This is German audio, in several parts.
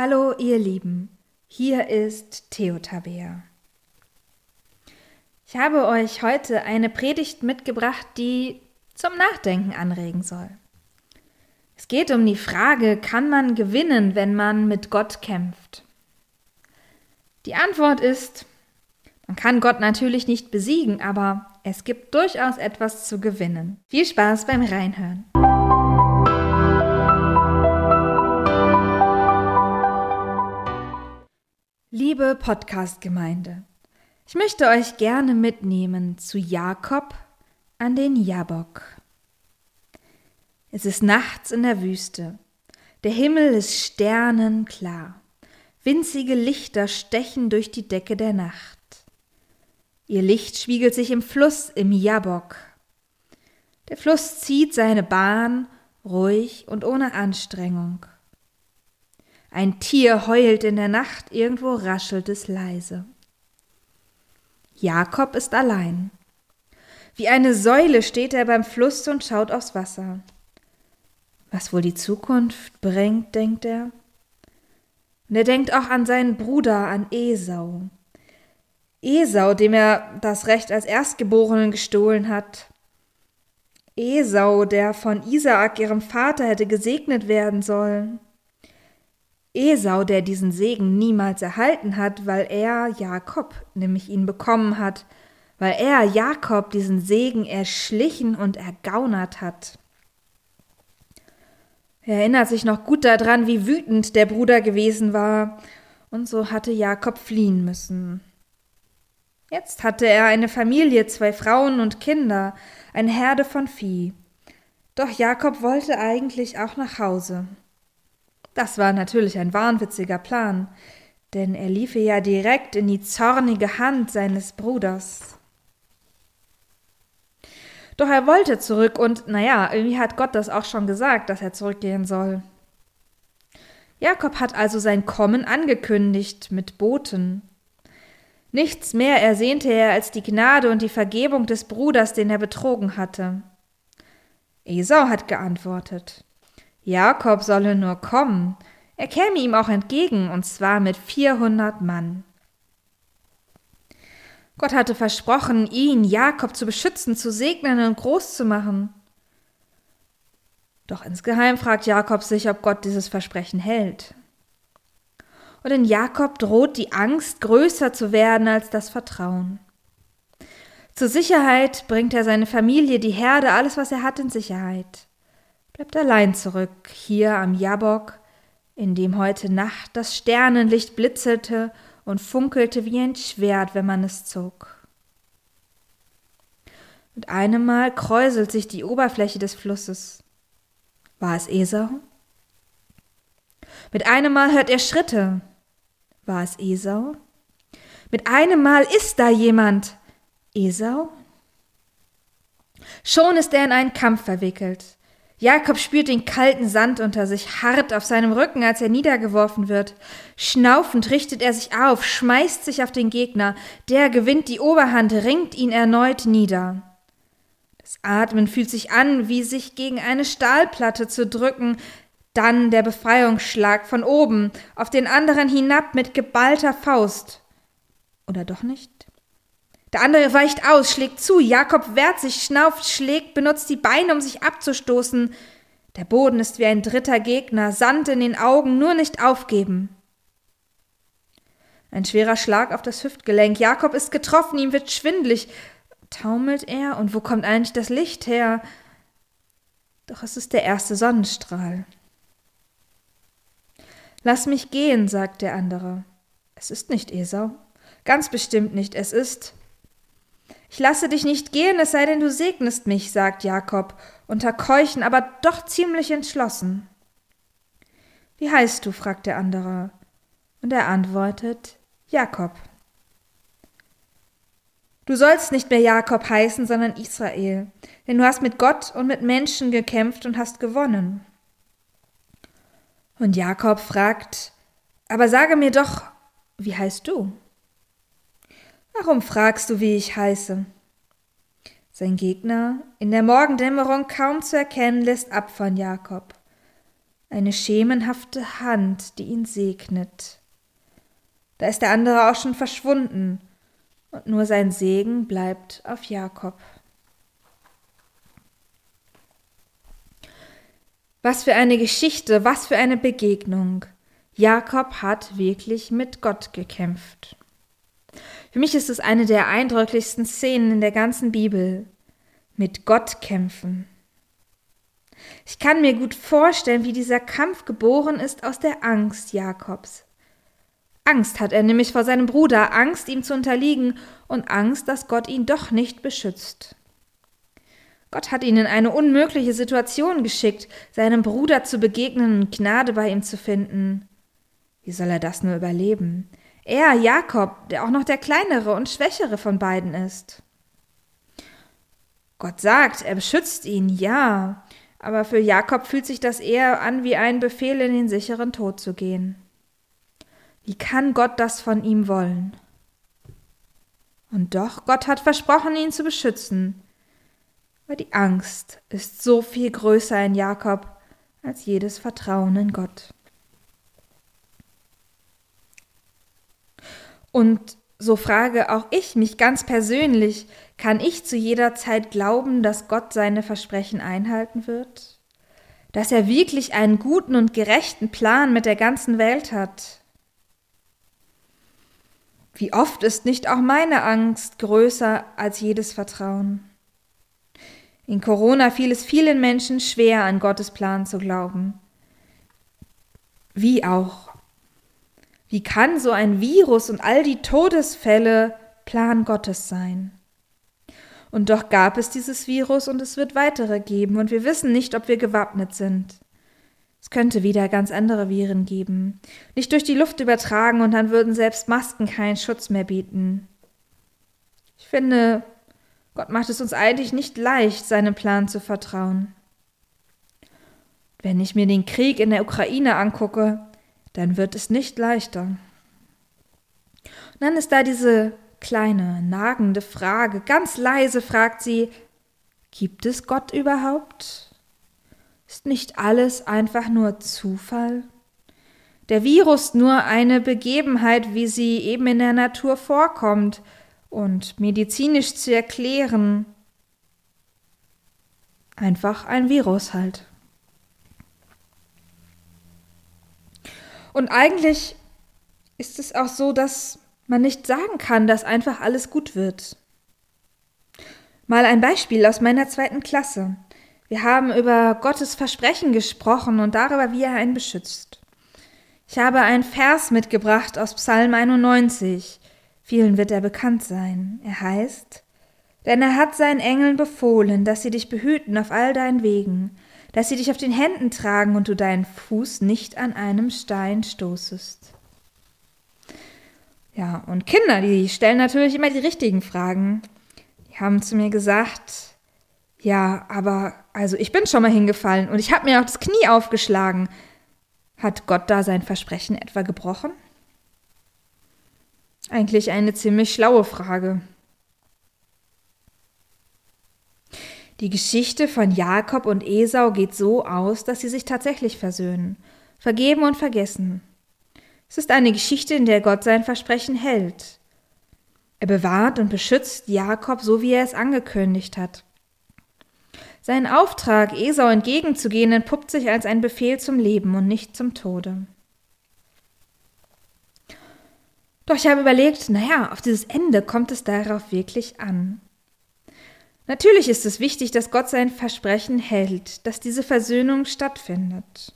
Hallo ihr Lieben, hier ist Theotabea. Ich habe euch heute eine Predigt mitgebracht, die zum Nachdenken anregen soll. Es geht um die Frage, kann man gewinnen, wenn man mit Gott kämpft? Die Antwort ist, man kann Gott natürlich nicht besiegen, aber es gibt durchaus etwas zu gewinnen. Viel Spaß beim Reinhören. Liebe Podcast-Gemeinde, ich möchte euch gerne mitnehmen zu Jakob an den Jabok. Es ist nachts in der Wüste. Der Himmel ist sternenklar. Winzige Lichter stechen durch die Decke der Nacht. Ihr Licht spiegelt sich im Fluss im Jabok. Der Fluss zieht seine Bahn ruhig und ohne Anstrengung. Ein Tier heult in der Nacht, irgendwo raschelt es leise. Jakob ist allein. Wie eine Säule steht er beim Fluss und schaut aufs Wasser. Was wohl die Zukunft bringt, denkt er. Und er denkt auch an seinen Bruder, an Esau. Esau, dem er das Recht als Erstgeborenen gestohlen hat. Esau, der von Isaak, ihrem Vater, hätte gesegnet werden sollen. Esau, der diesen Segen niemals erhalten hat, weil er Jakob nämlich ihn bekommen hat, weil er Jakob diesen Segen erschlichen und ergaunert hat. Er erinnert sich noch gut daran, wie wütend der Bruder gewesen war, und so hatte Jakob fliehen müssen. Jetzt hatte er eine Familie, zwei Frauen und Kinder, eine Herde von Vieh. Doch Jakob wollte eigentlich auch nach Hause. Das war natürlich ein wahnwitziger Plan, denn er liefe ja direkt in die zornige Hand seines Bruders. Doch er wollte zurück und, naja, irgendwie hat Gott das auch schon gesagt, dass er zurückgehen soll. Jakob hat also sein Kommen angekündigt mit Boten. Nichts mehr ersehnte er als die Gnade und die Vergebung des Bruders, den er betrogen hatte. Esau hat geantwortet. Jakob solle nur kommen, er käme ihm auch entgegen, und zwar mit vierhundert Mann. Gott hatte versprochen, ihn, Jakob, zu beschützen, zu segnen und groß zu machen. Doch insgeheim fragt Jakob sich, ob Gott dieses Versprechen hält. Und in Jakob droht die Angst, größer zu werden als das Vertrauen. Zur Sicherheit bringt er seine Familie, die Herde, alles, was er hat, in Sicherheit bleibt allein zurück, hier am Jabok, in dem heute Nacht das Sternenlicht blitzete und funkelte wie ein Schwert, wenn man es zog. Mit einem Mal kräuselt sich die Oberfläche des Flusses. War es Esau? Mit einem Mal hört er Schritte. War es Esau? Mit einem Mal ist da jemand. Esau? Schon ist er in einen Kampf verwickelt. Jakob spürt den kalten Sand unter sich, hart auf seinem Rücken, als er niedergeworfen wird. Schnaufend richtet er sich auf, schmeißt sich auf den Gegner. Der gewinnt die Oberhand, ringt ihn erneut nieder. Das Atmen fühlt sich an, wie sich gegen eine Stahlplatte zu drücken. Dann der Befreiungsschlag von oben, auf den anderen hinab mit geballter Faust. Oder doch nicht? Der andere weicht aus, schlägt zu. Jakob wehrt sich, schnauft, schlägt, benutzt die Beine, um sich abzustoßen. Der Boden ist wie ein dritter Gegner, Sand in den Augen, nur nicht aufgeben. Ein schwerer Schlag auf das Hüftgelenk. Jakob ist getroffen, ihm wird schwindlig. Taumelt er? Und wo kommt eigentlich das Licht her? Doch es ist der erste Sonnenstrahl. Lass mich gehen, sagt der andere. Es ist nicht Esau. Ganz bestimmt nicht. Es ist ich lasse dich nicht gehen, es sei denn, du segnest mich, sagt Jakob, unter Keuchen, aber doch ziemlich entschlossen. Wie heißt du? fragt der andere. Und er antwortet Jakob. Du sollst nicht mehr Jakob heißen, sondern Israel, denn du hast mit Gott und mit Menschen gekämpft und hast gewonnen. Und Jakob fragt, aber sage mir doch, wie heißt du? Warum fragst du, wie ich heiße? Sein Gegner, in der Morgendämmerung kaum zu erkennen, lässt ab von Jakob. eine schemenhafte Hand, die ihn segnet. Da ist der andere auch schon verschwunden, und nur sein Segen bleibt auf Jakob. Was für eine Geschichte, was für eine Begegnung. Jakob hat wirklich mit Gott gekämpft. Für mich ist es eine der eindrücklichsten Szenen in der ganzen Bibel. Mit Gott kämpfen. Ich kann mir gut vorstellen, wie dieser Kampf geboren ist aus der Angst Jakobs. Angst hat er nämlich vor seinem Bruder, Angst, ihm zu unterliegen und Angst, dass Gott ihn doch nicht beschützt. Gott hat ihn in eine unmögliche Situation geschickt, seinem Bruder zu begegnen und Gnade bei ihm zu finden. Wie soll er das nur überleben? Er, Jakob, der auch noch der kleinere und schwächere von beiden ist. Gott sagt, er beschützt ihn, ja, aber für Jakob fühlt sich das eher an wie ein Befehl, in den sicheren Tod zu gehen. Wie kann Gott das von ihm wollen? Und doch, Gott hat versprochen, ihn zu beschützen. Aber die Angst ist so viel größer in Jakob als jedes Vertrauen in Gott. Und so frage auch ich mich ganz persönlich, kann ich zu jeder Zeit glauben, dass Gott seine Versprechen einhalten wird? Dass er wirklich einen guten und gerechten Plan mit der ganzen Welt hat? Wie oft ist nicht auch meine Angst größer als jedes Vertrauen? In Corona fiel es vielen Menschen schwer, an Gottes Plan zu glauben. Wie auch? Wie kann so ein Virus und all die Todesfälle Plan Gottes sein? Und doch gab es dieses Virus und es wird weitere geben und wir wissen nicht, ob wir gewappnet sind. Es könnte wieder ganz andere Viren geben, nicht durch die Luft übertragen und dann würden selbst Masken keinen Schutz mehr bieten. Ich finde, Gott macht es uns eigentlich nicht leicht, seinem Plan zu vertrauen. Wenn ich mir den Krieg in der Ukraine angucke, dann wird es nicht leichter. Und dann ist da diese kleine, nagende Frage. Ganz leise fragt sie, gibt es Gott überhaupt? Ist nicht alles einfach nur Zufall? Der Virus nur eine Begebenheit, wie sie eben in der Natur vorkommt und medizinisch zu erklären. Einfach ein Virus halt. Und eigentlich ist es auch so, dass man nicht sagen kann, dass einfach alles gut wird. Mal ein Beispiel aus meiner zweiten Klasse. Wir haben über Gottes Versprechen gesprochen und darüber, wie er einen beschützt. Ich habe einen Vers mitgebracht aus Psalm 91. Vielen wird er bekannt sein. Er heißt, denn er hat seinen Engeln befohlen, dass sie dich behüten auf all deinen Wegen, dass sie dich auf den Händen tragen und du deinen Fuß nicht an einem Stein stoßest. Ja, und Kinder, die stellen natürlich immer die richtigen Fragen. Die haben zu mir gesagt, ja, aber also ich bin schon mal hingefallen und ich habe mir auch das Knie aufgeschlagen. Hat Gott da sein Versprechen etwa gebrochen? Eigentlich eine ziemlich schlaue Frage. Die Geschichte von Jakob und Esau geht so aus, dass sie sich tatsächlich versöhnen, vergeben und vergessen. Es ist eine Geschichte, in der Gott sein Versprechen hält. Er bewahrt und beschützt Jakob so, wie er es angekündigt hat. Sein Auftrag, Esau entgegenzugehen, entpuppt sich als ein Befehl zum Leben und nicht zum Tode. Doch ich habe überlegt, naja, auf dieses Ende kommt es darauf wirklich an. Natürlich ist es wichtig, dass Gott sein Versprechen hält, dass diese Versöhnung stattfindet.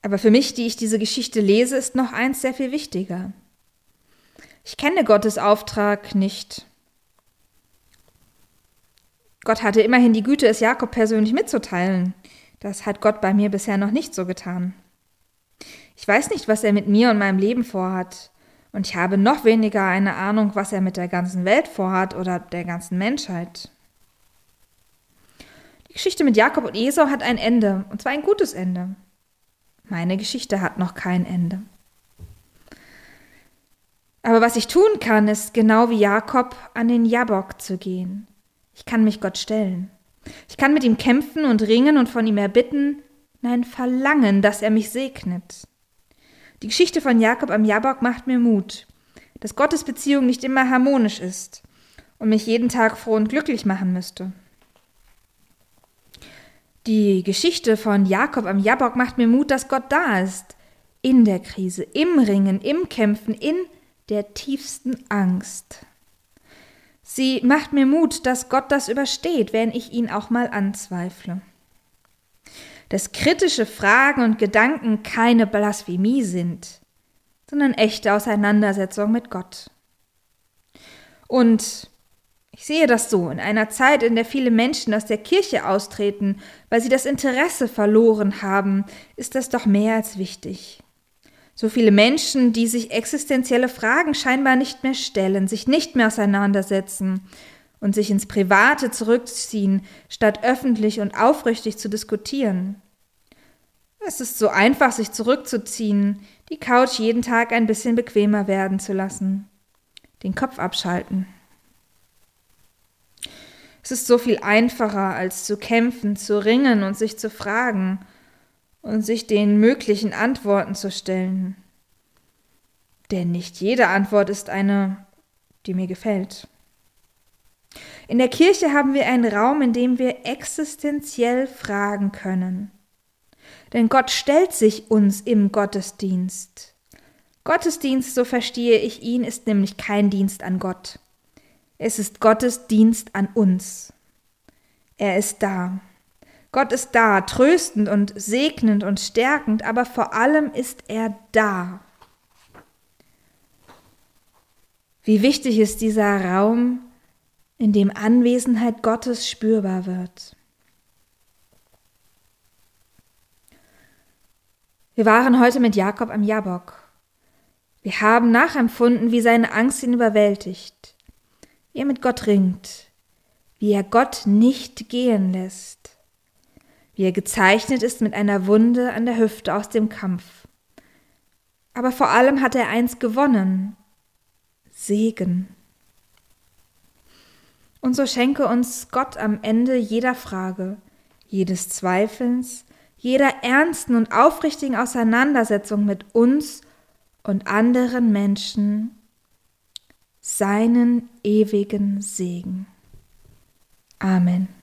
Aber für mich, die ich diese Geschichte lese, ist noch eins sehr viel wichtiger. Ich kenne Gottes Auftrag nicht. Gott hatte immerhin die Güte, es Jakob persönlich mitzuteilen. Das hat Gott bei mir bisher noch nicht so getan. Ich weiß nicht, was er mit mir und meinem Leben vorhat. Und ich habe noch weniger eine Ahnung, was er mit der ganzen Welt vorhat oder der ganzen Menschheit. Die Geschichte mit Jakob und Esau hat ein Ende, und zwar ein gutes Ende. Meine Geschichte hat noch kein Ende. Aber was ich tun kann, ist genau wie Jakob an den Jabok zu gehen. Ich kann mich Gott stellen. Ich kann mit ihm kämpfen und ringen und von ihm erbitten, in ein Verlangen, dass er mich segnet. Die Geschichte von Jakob am Jabok macht mir Mut, dass Gottes Beziehung nicht immer harmonisch ist und mich jeden Tag froh und glücklich machen müsste. Die Geschichte von Jakob am Jabok macht mir Mut, dass Gott da ist, in der Krise, im Ringen, im Kämpfen, in der tiefsten Angst. Sie macht mir Mut, dass Gott das übersteht, wenn ich ihn auch mal anzweifle. Dass kritische Fragen und Gedanken keine Blasphemie sind, sondern echte Auseinandersetzung mit Gott. Und ich sehe das so, in einer Zeit, in der viele Menschen aus der Kirche austreten, weil sie das Interesse verloren haben, ist das doch mehr als wichtig. So viele Menschen, die sich existenzielle Fragen scheinbar nicht mehr stellen, sich nicht mehr auseinandersetzen und sich ins Private zurückziehen, statt öffentlich und aufrichtig zu diskutieren. Es ist so einfach, sich zurückzuziehen, die Couch jeden Tag ein bisschen bequemer werden zu lassen, den Kopf abschalten. Es ist so viel einfacher, als zu kämpfen, zu ringen und sich zu fragen, und sich den möglichen Antworten zu stellen. Denn nicht jede Antwort ist eine, die mir gefällt. In der Kirche haben wir einen Raum, in dem wir existenziell fragen können. Denn Gott stellt sich uns im Gottesdienst. Gottesdienst, so verstehe ich ihn, ist nämlich kein Dienst an Gott. Es ist Gottes Dienst an uns. Er ist da. Gott ist da, tröstend und segnend und stärkend, aber vor allem ist er da. Wie wichtig ist dieser Raum, in dem Anwesenheit Gottes spürbar wird. Wir waren heute mit Jakob am Jabok. Wir haben nachempfunden, wie seine Angst ihn überwältigt, wie er mit Gott ringt, wie er Gott nicht gehen lässt wie er gezeichnet ist mit einer Wunde an der Hüfte aus dem Kampf. Aber vor allem hat er eins gewonnen Segen. Und so schenke uns Gott am Ende jeder Frage, jedes Zweifelns, jeder ernsten und aufrichtigen Auseinandersetzung mit uns und anderen Menschen seinen ewigen Segen. Amen.